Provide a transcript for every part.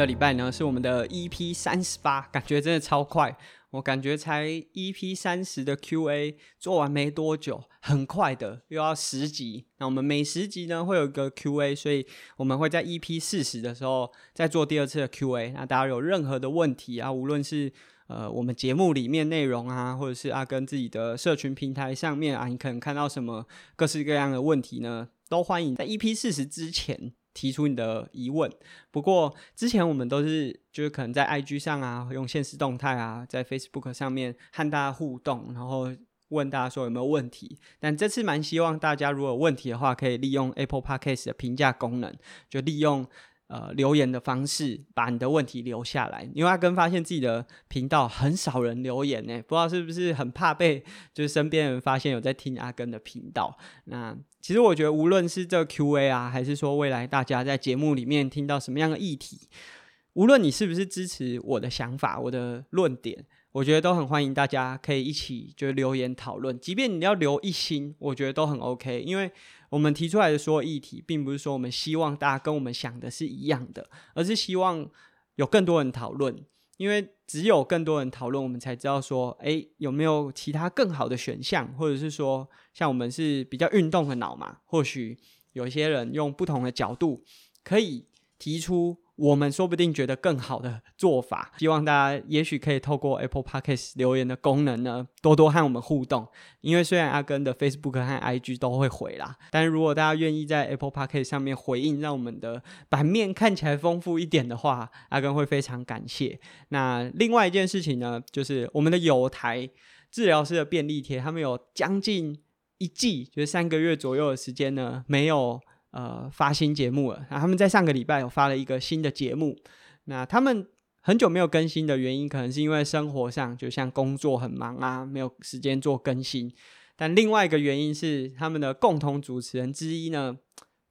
这礼拜呢是我们的 EP 三十八，感觉真的超快。我感觉才 EP 三十的 QA 做完没多久，很快的又要十集。那我们每十集呢会有一个 QA，所以我们会在 EP 四十的时候再做第二次的 QA。那大家有任何的问题啊，无论是呃我们节目里面内容啊，或者是啊跟自己的社群平台上面啊，你可能看到什么各式各样的问题呢，都欢迎在 EP 四十之前。提出你的疑问。不过之前我们都是就是可能在 IG 上啊，用限时动态啊，在 Facebook 上面和大家互动，然后问大家说有没有问题。但这次蛮希望大家如果有问题的话，可以利用 Apple Podcast 的评价功能，就利用。呃，留言的方式把你的问题留下来，因为阿根发现自己的频道很少人留言呢，不知道是不是很怕被就是身边人发现有在听阿根的频道。那其实我觉得，无论是这个 Q&A 啊，还是说未来大家在节目里面听到什么样的议题，无论你是不是支持我的想法、我的论点，我觉得都很欢迎大家可以一起就留言讨论，即便你要留一星，我觉得都很 OK，因为。我们提出来的所有议题，并不是说我们希望大家跟我们想的是一样的，而是希望有更多人讨论。因为只有更多人讨论，我们才知道说，哎，有没有其他更好的选项，或者是说，像我们是比较运动的脑嘛，或许有些人用不同的角度可以提出。我们说不定觉得更好的做法，希望大家也许可以透过 Apple Podcast 留言的功能呢，多多和我们互动。因为虽然阿根的 Facebook 和 IG 都会回啦，但是如果大家愿意在 Apple Podcast 上面回应，让我们的版面看起来丰富一点的话，阿根会非常感谢。那另外一件事情呢，就是我们的友台治疗师的便利贴，他们有将近一季，就是三个月左右的时间呢，没有。呃，发新节目了。那他们在上个礼拜有发了一个新的节目。那他们很久没有更新的原因，可能是因为生活上就像工作很忙啊，没有时间做更新。但另外一个原因是，他们的共同主持人之一呢，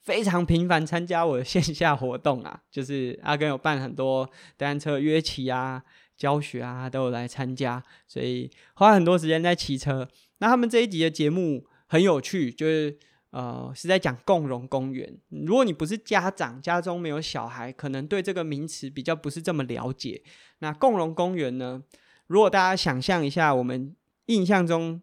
非常频繁参加我的线下活动啊，就是阿根有办很多单车约骑啊、教学啊，都有来参加，所以花很多时间在骑车。那他们这一集的节目很有趣，就是。呃，是在讲共融公园。如果你不是家长，家中没有小孩，可能对这个名词比较不是这么了解。那共融公园呢？如果大家想象一下，我们印象中，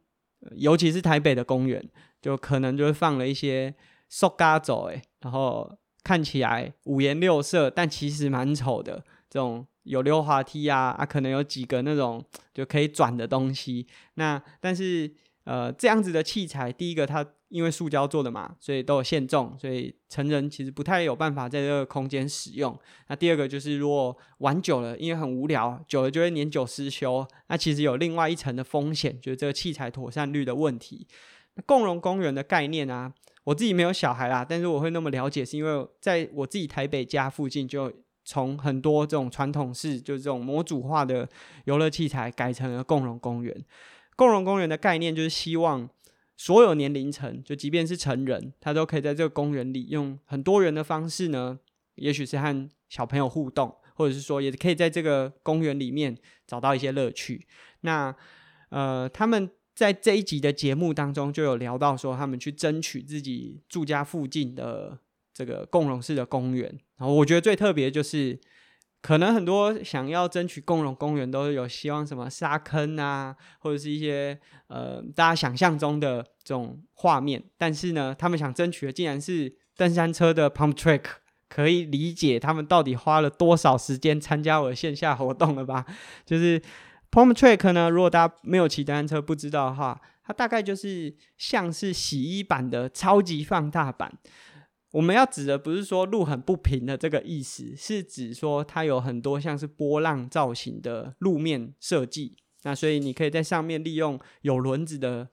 尤其是台北的公园，就可能就会放了一些塑胶走，诶，然后看起来五颜六色，但其实蛮丑的。这种有溜滑梯啊，啊，可能有几个那种就可以转的东西。那但是呃，这样子的器材，第一个它。因为塑胶做的嘛，所以都有限重，所以成人其实不太有办法在这个空间使用。那第二个就是，如果玩久了，因为很无聊，久了就会年久失修。那其实有另外一层的风险，就是这个器材妥善率的问题。共融公园的概念啊，我自己没有小孩啦，但是我会那么了解，是因为在我自己台北家附近，就从很多这种传统式，就是这种模组化的游乐器材，改成了共融公园。共融公园的概念就是希望。所有年龄层，就即便是成人，他都可以在这个公园里用很多元的方式呢，也许是和小朋友互动，或者是说，也可以在这个公园里面找到一些乐趣。那呃，他们在这一集的节目当中就有聊到说，他们去争取自己住家附近的这个共融式的公园。然后我觉得最特别就是。可能很多想要争取共融公园，都有希望什么沙坑啊，或者是一些呃大家想象中的这种画面。但是呢，他们想争取的竟然是登山车的 pump track，可以理解他们到底花了多少时间参加我的线下活动了吧？就是 pump track 呢，如果大家没有骑单车不知道的话，它大概就是像是洗衣板的超级放大版。我们要指的不是说路很不平的这个意思，是指说它有很多像是波浪造型的路面设计。那所以你可以在上面利用有轮子的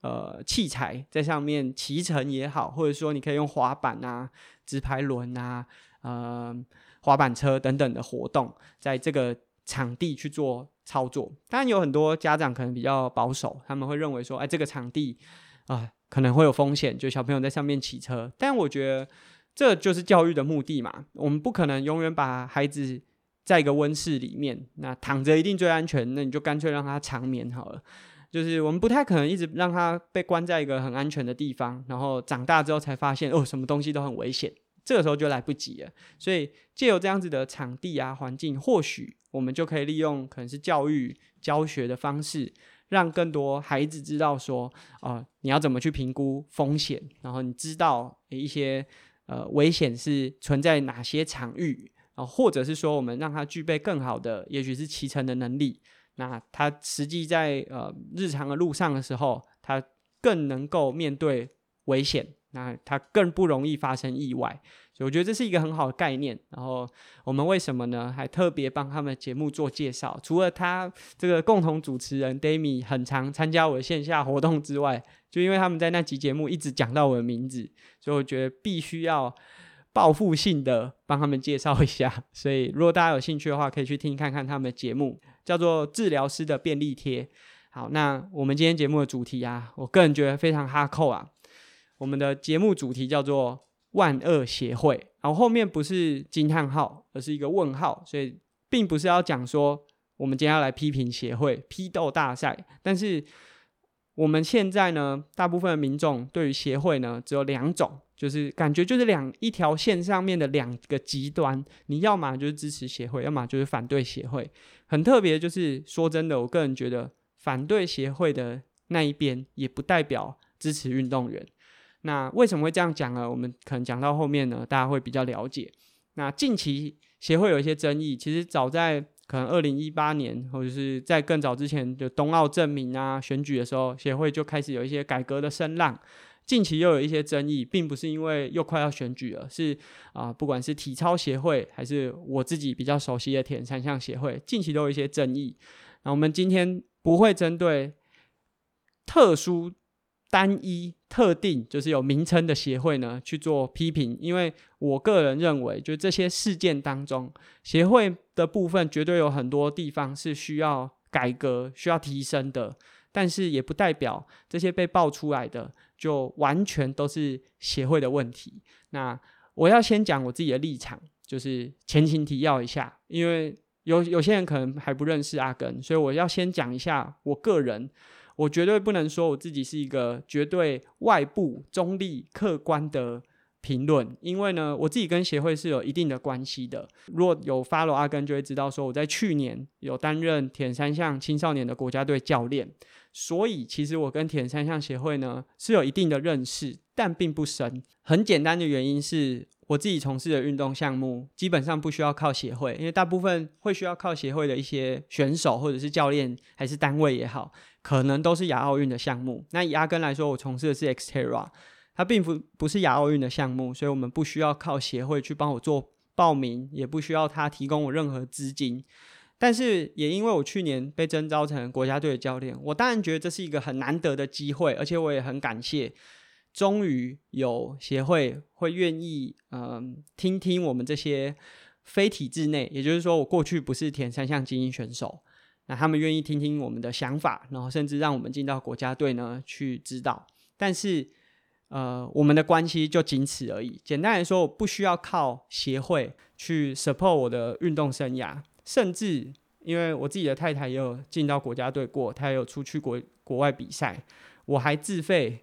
呃器材在上面骑乘也好，或者说你可以用滑板啊、直排轮啊、呃滑板车等等的活动，在这个场地去做操作。当然有很多家长可能比较保守，他们会认为说，哎，这个场地啊。可能会有风险，就小朋友在上面骑车。但我觉得这就是教育的目的嘛。我们不可能永远把孩子在一个温室里面，那躺着一定最安全，那你就干脆让他长眠好了。就是我们不太可能一直让他被关在一个很安全的地方，然后长大之后才发现哦，什么东西都很危险，这个时候就来不及了。所以借由这样子的场地啊环境，或许我们就可以利用可能是教育教学的方式，让更多孩子知道说，呃，你要怎么去评估风险，然后你知道一些呃危险是存在哪些场域啊，呃，或者是说我们让他具备更好的，也许是骑乘的能力。那他实际在呃日常的路上的时候，他更能够面对危险，那他更不容易发生意外，所以我觉得这是一个很好的概念。然后我们为什么呢？还特别帮他们节目做介绍？除了他这个共同主持人 Dami 很常参加我的线下活动之外，就因为他们在那集节目一直讲到我的名字，所以我觉得必须要。报复性的帮他们介绍一下，所以如果大家有兴趣的话，可以去听看看他们的节目，叫做《治疗师的便利贴》。好，那我们今天节目的主题啊，我个人觉得非常哈扣啊。我们的节目主题叫做“万恶协会”，然后后面不是惊叹号，而是一个问号，所以并不是要讲说我们今天要来批评协会、批斗大赛，但是我们现在呢，大部分的民众对于协会呢，只有两种。就是感觉就是两一条线上面的两个极端，你要么就是支持协会，要么就是反对协会。很特别，就是说真的，我个人觉得反对协会的那一边也不代表支持运动员。那为什么会这样讲呢？我们可能讲到后面呢，大家会比较了解。那近期协会有一些争议，其实早在可能二零一八年，或者是在更早之前的冬奥证明啊选举的时候，协会就开始有一些改革的声浪。近期又有一些争议，并不是因为又快要选举了，是啊、不管是体操协会还是我自己比较熟悉的铁人三项协会，近期都有一些争议。那我们今天不会针对特殊、单一、特定，就是有名称的协会呢去做批评，因为我个人认为，就这些事件当中，协会的部分绝对有很多地方是需要改革、需要提升的，但是也不代表这些被爆出来的。就完全都是协会的问题。那我要先讲我自己的立场，就是前情提要一下，因为有有些人可能还不认识阿根，所以我要先讲一下我个人。我绝对不能说我自己是一个绝对外部、中立、客观的评论，因为呢，我自己跟协会是有一定的关系的。如果有 follow 阿根，就会知道说我在去年有担任铁人三项青少年的国家队教练。所以，其实我跟铁人三项协会呢是有一定的认识，但并不深。很简单的原因是我自己从事的运动项目基本上不需要靠协会，因为大部分会需要靠协会的一些选手或者是教练还是单位也好，可能都是亚奥运的项目。那以阿根来说，我从事的是 XTERRA，它并不不是亚奥运的项目，所以我们不需要靠协会去帮我做报名，也不需要他提供我任何资金。但是也因为我去年被征召成国家队的教练，我当然觉得这是一个很难得的机会，而且我也很感谢，终于有协会会愿意嗯、听听我们这些非体制内，也就是说我过去不是铁人三项精英选手，那他们愿意听听我们的想法，然后甚至让我们进到国家队呢去指导。但是呃我们的关系就仅此而已。简单来说，我不需要靠协会去 support 我的运动生涯。甚至，因为我自己的太太也有进到国家队过，她也有出去国国外比赛，我还自费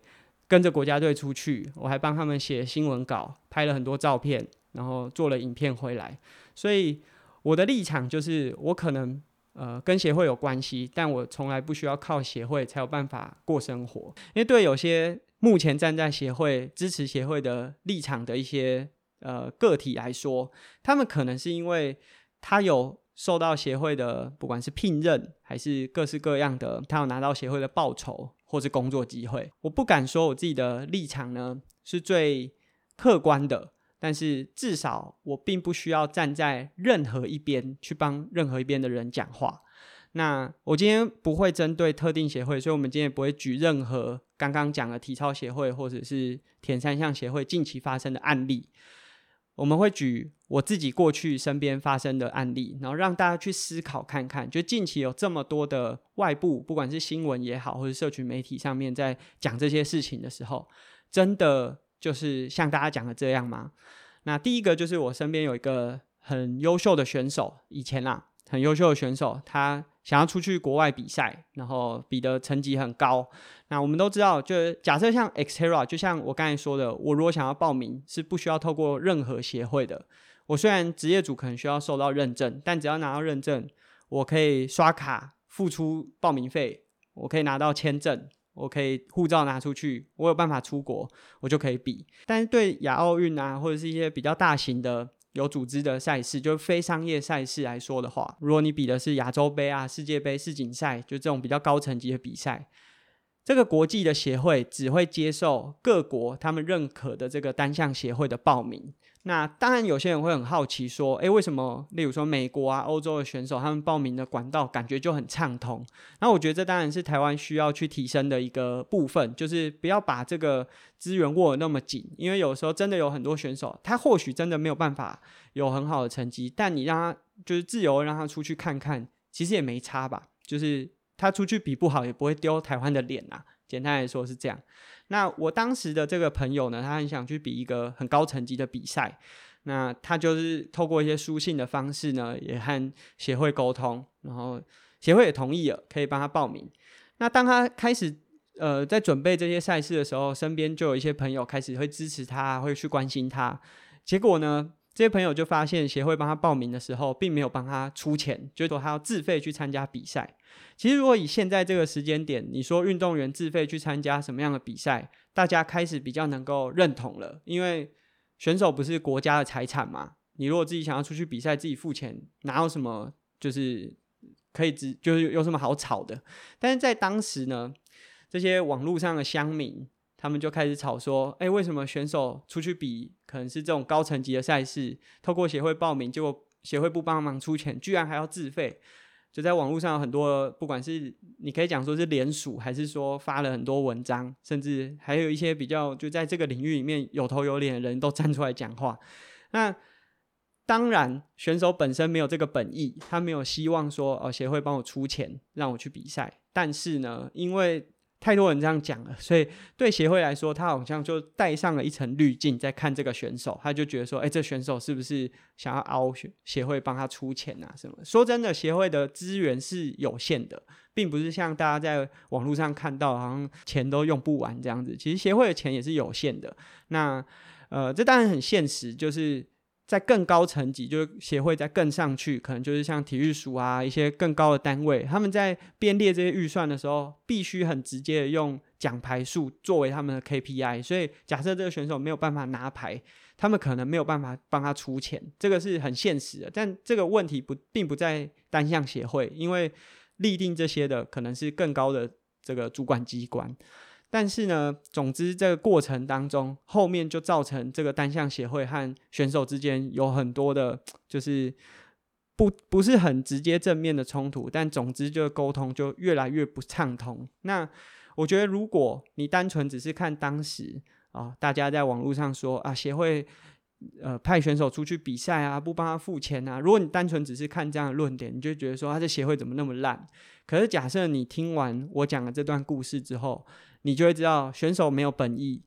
跟着国家队出去，我还帮他们写新闻稿，拍了很多照片，然后做了影片回来。所以我的立场就是，我可能呃跟协会有关系，但我从来不需要靠协会才有办法过生活。因为对有些目前站在协会支持协会的立场的一些呃个体来说，他们可能是因为他有。受到协会的不管是聘任还是各式各样的，他有拿到协会的报酬或是工作机会。我不敢说我自己的立场呢是最客观的，但是至少我并不需要站在任何一边去帮任何一边的人讲话。那我今天不会针对特定协会，所以我们今天也不会举任何刚刚讲的体操协会或者是田三项协会近期发生的案例。我们会举我自己过去身边发生的案例，然后让大家去思考看看，就近期有这么多的外部，不管是新闻也好，或者社群媒体上面在讲这些事情的时候，真的就是像大家讲的这样吗？那第一个就是我身边有一个很优秀的选手，以前啦，很优秀的选手，他想要出去国外比赛，然后比的成绩很高。那我们都知道，就假设像 Xterra，就像我刚才说的，我如果想要报名，是不需要透过任何协会的。我虽然职业组可能需要受到认证，但只要拿到认证，我可以刷卡付出报名费，我可以拿到签证。我可以护照拿出去，我有办法出国，我就可以比。但是对亚奥运啊，或者是一些比较大型的有组织的赛事，就是非商业赛事来说的话，如果你比的是亚洲杯啊、世界杯、世锦赛，就这种比较高层级的比赛，这个国际的协会只会接受各国他们认可的这个单项协会的报名。那当然，有些人会很好奇说，诶，为什么？例如说美国啊、欧洲的选手，他们报名的管道感觉就很畅通。那我觉得这当然是台湾需要去提升的一个部分，就是不要把这个资源握得那么紧，因为有时候真的有很多选手，他或许真的没有办法有很好的成绩，但你让他就是自由让他出去看看，其实也没差吧？就是他出去比不好，也不会丢台湾的脸啊。简单来说是这样。那我当时的这个朋友呢，他很想去比一个很高层级的比赛，那他就是透过一些书信的方式呢，也和协会沟通，然后协会也同意了，可以帮他报名。那当他开始呃在准备这些赛事的时候，身边就有一些朋友开始会支持他，会去关心他。结果呢，这些朋友就发现协会帮他报名的时候，并没有帮他出钱，就是说他要自费去参加比赛。其实，如果以现在这个时间点，你说运动员自费去参加什么样的比赛，大家开始比较能够认同了。因为选手不是国家的财产嘛，你如果自己想要出去比赛，自己付钱，哪有什么就是可以只就是有什么好吵的？但是在当时呢，这些网络上的乡民，他们就开始吵说：哎，为什么选手出去比可能是这种高层级的赛事，透过协会报名，结果协会不帮忙出钱，居然还要自费？就在网络上有很多，不管是你可以讲说是联署，还是说发了很多文章，甚至还有一些比较就在这个领域里面有头有脸的人都站出来讲话。那当然，选手本身没有这个本意，他没有希望说哦协会帮我出钱让我去比赛。但是呢，因为太多人这样讲了，所以对协会来说，他好像就带上了一层滤镜在看这个选手，他就觉得说，哎，这选手是不是想要凹协协会帮他出钱啊？什么？说真的，协会的资源是有限的，并不是像大家在网络上看到，好像钱都用不完这样子。其实协会的钱也是有限的。那呃，这当然很现实，就是。在更高层级，就是协会再更上去，可能就是像体育署啊一些更高的单位，他们在编列这些预算的时候，必须很直接的用奖牌数作为他们的 KPI。所以，假设这个选手没有办法拿牌，他们可能没有办法帮他出钱，这个是很现实的。但这个问题不并不在单项协会，因为立定这些的可能是更高的这个主管机关。但是呢，总之这个过程当中，后面就造成这个单项协会和选手之间有很多的，就是不不是很直接正面的冲突。但总之，就沟通就越来越不畅通。那我觉得，如果你单纯只是看当时啊，大家在网络上说啊，协会呃派选手出去比赛啊，不帮他付钱啊，如果你单纯只是看这样的论点，你就觉得说他这协会怎么那么烂？可是假设你听完我讲的这段故事之后，你就会知道，选手没有本意，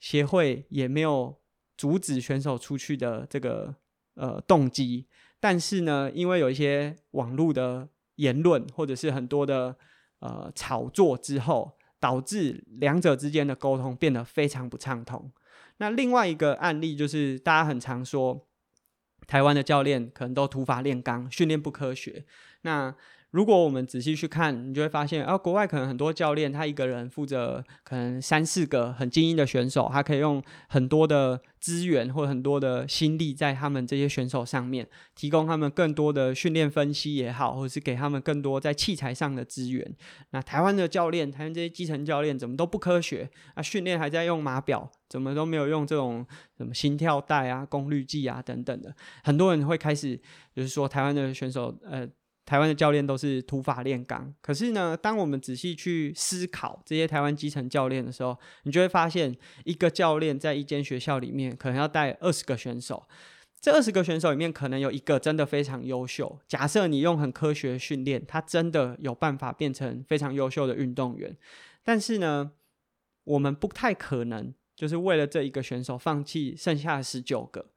协会也没有阻止选手出去的这个呃动机。但是呢，因为有一些网络的言论，或者是很多的呃炒作之后，导致两者之间的沟通变得非常不畅通。那另外一个案例就是，大家很常说，台湾的教练可能都土法炼钢，训练不科学。那如果我们仔细去看，你就会发现，啊，国外可能很多教练，他一个人负责可能三四个很精英的选手，他可以用很多的资源或很多的心力在他们这些选手上面，提供他们更多的训练分析也好，或者是给他们更多在器材上的资源。那台湾的教练，台湾这些基层教练怎么都不科学啊？训练还在用码表，怎么都没有用这种什么心跳带啊、功率计啊等等的。很多人会开始就是说，台湾的选手，呃。台湾的教练都是土法炼钢，可是呢，当我们仔细去思考这些台湾基层教练的时候，你就会发现，一个教练在一间学校里面可能要带二十个选手，这二十个选手里面可能有一个真的非常优秀。假设你用很科学训练，他真的有办法变成非常优秀的运动员，但是呢，我们不太可能就是为了这一个选手放弃剩下的十九个。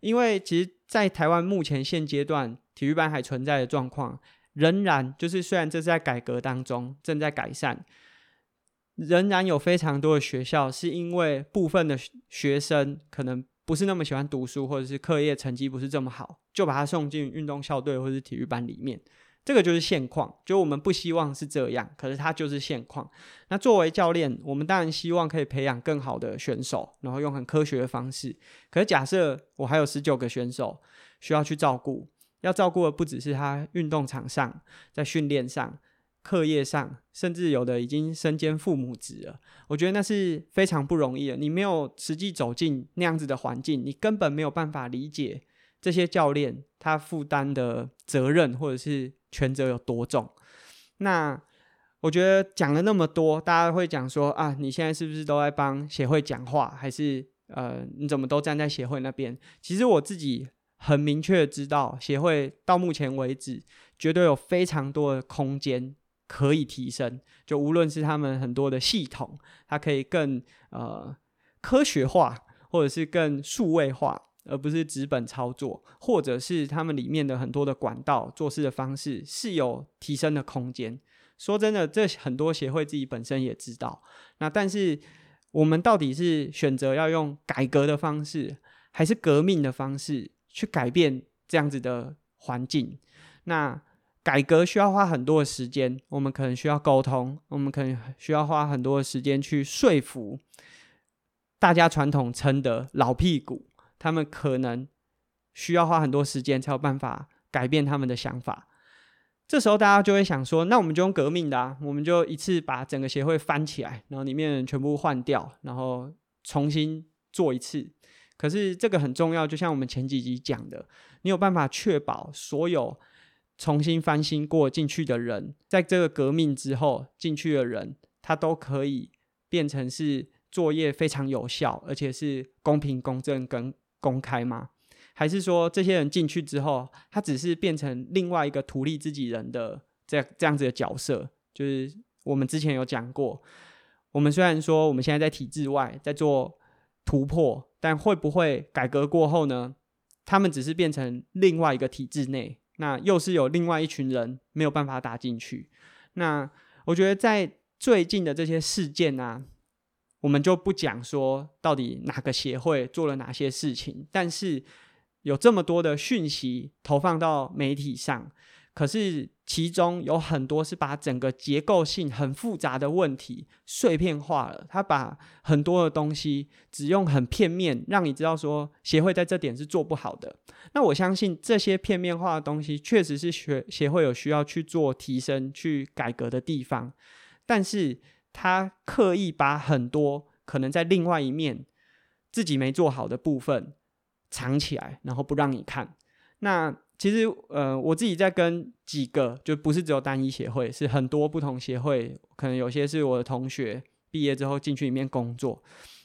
因为其实，在台湾目前现阶段，体育班还存在的状况，仍然就是虽然这是在改革当中，正在改善，仍然有非常多的学校是因为部分的学生可能不是那么喜欢读书，或者是课业成绩不是这么好，就把他送进运动校队或者是体育班里面。这个就是现况，就我们不希望是这样，可是它就是现况。那作为教练，我们当然希望可以培养更好的选手，然后用很科学的方式。可是假设我还有十九个选手需要去照顾，要照顾的不只是他运动场上，在训练上、课业上，甚至有的已经身兼父母职了。我觉得那是非常不容易的。你没有实际走进那样子的环境，你根本没有办法理解这些教练他负担的责任，或者是。权责有多重？那我觉得讲了那么多，大家会讲说啊，你现在是不是都在帮协会讲话？还是呃，你怎么都站在协会那边？其实我自己很明确知道，协会到目前为止，绝对有非常多的空间可以提升。就无论是他们很多的系统，它可以更呃科学化，或者是更数位化。而不是纸本操作，或者是他们里面的很多的管道做事的方式是有提升的空间。说真的，这很多协会自己本身也知道。那但是我们到底是选择要用改革的方式，还是革命的方式去改变这样子的环境？那改革需要花很多的时间，我们可能需要沟通，我们可能需要花很多的时间去说服大家传统称的老屁股。他们可能需要花很多时间才有办法改变他们的想法。这时候大家就会想说：“那我们就用革命的啊，我们就一次把整个协会翻起来，然后里面全部换掉，然后重新做一次。”可是这个很重要，就像我们前几集讲的，你有办法确保所有重新翻新过进去的人，在这个革命之后进去的人，他都可以变成是作业非常有效，而且是公平、公正跟。公开吗？还是说这些人进去之后，他只是变成另外一个图利自己人的这这样子的角色？就是我们之前有讲过，我们虽然说我们现在在体制外在做突破，但会不会改革过后呢？他们只是变成另外一个体制内，那又是有另外一群人没有办法打进去。那我觉得在最近的这些事件啊。我们就不讲说到底哪个协会做了哪些事情，但是有这么多的讯息投放到媒体上，可是其中有很多是把整个结构性很复杂的问题碎片化了，他把很多的东西只用很片面，让你知道说协会在这点是做不好的。那我相信这些片面化的东西确实是学协会有需要去做提升、去改革的地方，但是。他刻意把很多可能在另外一面自己没做好的部分藏起来，然后不让你看。那其实，呃，我自己在跟几个，就不是只有单一协会，是很多不同协会，可能有些是我的同学毕业之后进去里面工作，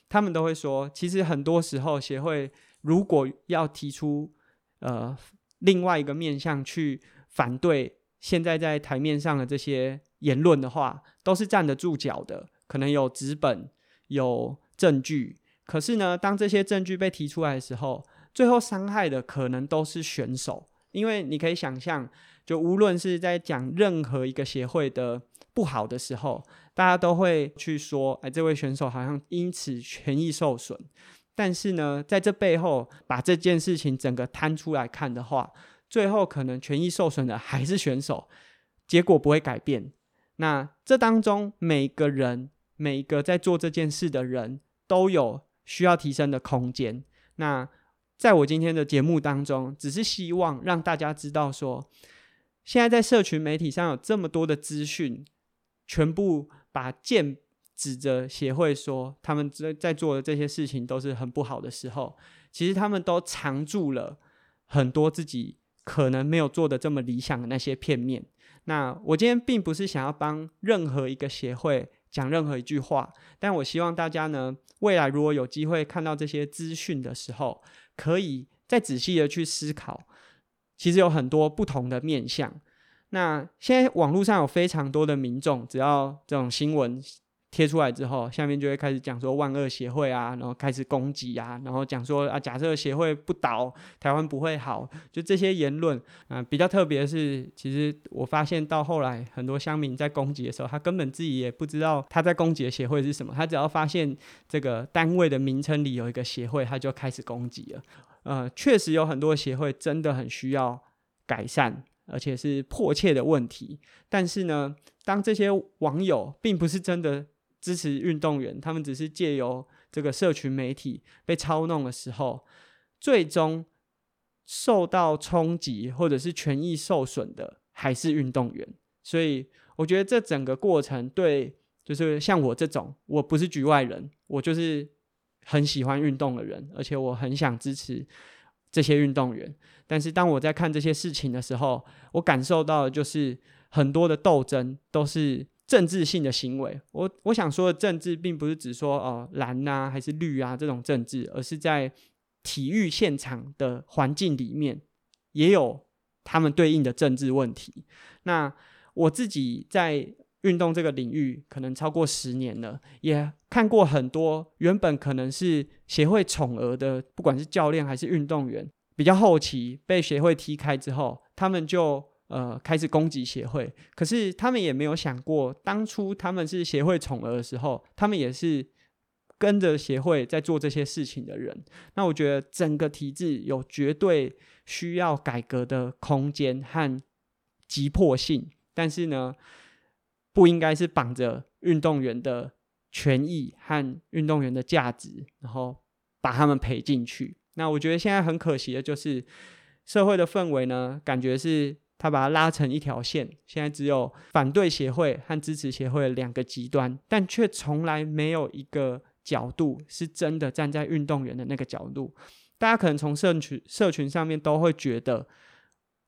他们都会说，其实很多时候协会如果要提出呃另外一个面向去反对现在在台面上的这些。言论的话都是站得住脚的，可能有纸本、有证据。可是呢，当这些证据被提出来的时候，最后伤害的可能都是选手，因为你可以想象，就无论是在讲任何一个协会的不好的时候，大家都会去说：“哎，这位选手好像因此权益受损。”但是呢，在这背后把这件事情整个摊出来看的话，最后可能权益受损的还是选手，结果不会改变。那这当中，每个人、每一个在做这件事的人都有需要提升的空间。那在我今天的节目当中，只是希望让大家知道说，现在在社群媒体上有这么多的资讯，全部把剑指着协会说他们在在做的这些事情都是很不好的时候，其实他们都藏住了很多自己可能没有做的这么理想的那些片面。那我今天并不是想要帮任何一个协会讲任何一句话，但我希望大家呢，未来如果有机会看到这些资讯的时候，可以再仔细的去思考，其实有很多不同的面向。那现在网络上有非常多的民众，只要这种新闻贴出来之后，下面就会开始讲说万恶协会啊，然后开始攻击啊，然后讲说啊，假设协会不倒，台湾不会好，就这些言论啊，比较特别是，其实我发现到后来，很多乡民在攻击的时候，他根本自己也不知道他在攻击的协会是什么，他只要发现这个单位的名称里有一个协会，他就开始攻击了。呃，确实有很多协会真的很需要改善。而且是迫切的问题，但是呢，当这些网友并不是真的支持运动员，他们只是借由这个社群媒体被操弄的时候，最终受到冲击或者是权益受损的还是运动员。所以，我觉得这整个过程对，就是像我这种，我不是局外人，我就是很喜欢运动的人，而且我很想支持。这些运动员，但是当我在看这些事情的时候，我感受到的就是很多的斗争都是政治性的行为。我我想说的政治，并不是指说哦蓝啊还是绿啊这种政治，而是在体育现场的环境里面，也有他们对应的政治问题。那我自己在。运动这个领域可能超过十年了，也看过很多原本可能是协会宠儿的，不管是教练还是运动员，比较后期被协会踢开之后，他们就呃开始攻击协会。可是他们也没有想过，当初他们是协会宠儿的时候，他们也是跟着协会在做这些事情的人。那我觉得整个体制有绝对需要改革的空间和急迫性，但是呢，不应该是绑着运动员的权益和运动员的价值，然后把他们赔进去。那我觉得现在很可惜的就是社会的氛围呢，感觉是他把它拉成一条线，现在只有反对协会和支持协会两个极端，但却从来没有一个角度是真的站在运动员的那个角度。大家可能从社群社群上面都会觉得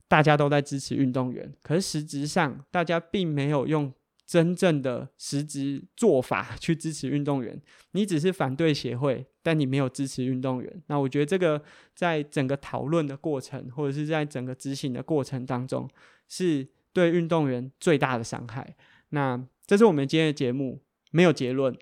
大家都在支持运动员，可是实质上大家并没有用。真正的实质做法 去支持运动员，你只是反对协会，但你没有支持运动员。那我觉得这个在整个讨论的过程，或者是在整个执行的过程当中，是对运动员最大的伤害。那这是我们今天的节目，没有结论。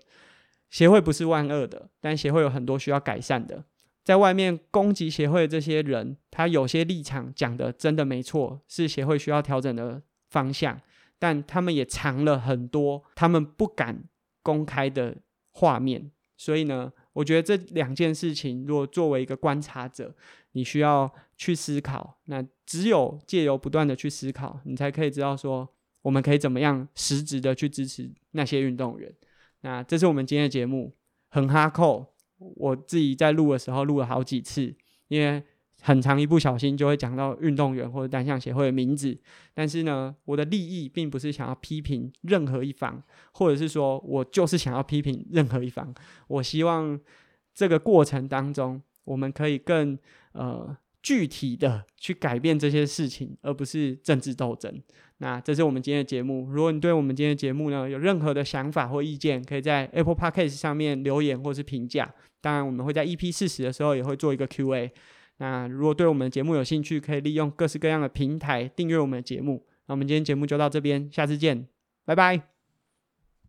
协会不是万恶的，但协会有很多需要改善的。在外面攻击协会的这些人，他有些立场讲的真的没错，是协会需要调整的方向。但他们也藏了很多他们不敢公开的画面，所以呢，我觉得这两件事情，如果作为一个观察者，你需要去思考。那只有借由不断的去思考，你才可以知道说，我们可以怎么样实质的去支持那些运动员。那这是我们今天的节目，很哈扣。我自己在录的时候录了好几次，因为。很常一不小心就会讲到运动员或者单项协会的名字，但是呢，我的利益并不是想要批评任何一方，或者是说我就是想要批评任何一方。我希望这个过程当中，我们可以更呃具体的去改变这些事情，而不是政治斗争。那这是我们今天的节目。如果你对我们今天的节目呢有任何的想法或意见，可以在 Apple Podcast 上面留言或是评价。当然，我们会在 EP 四十的时候也会做一个 Q&A。那如果对我们的节目有兴趣，可以利用各式各样的平台订阅我们的节目。那我们今天节目就到这边，下次见，拜拜。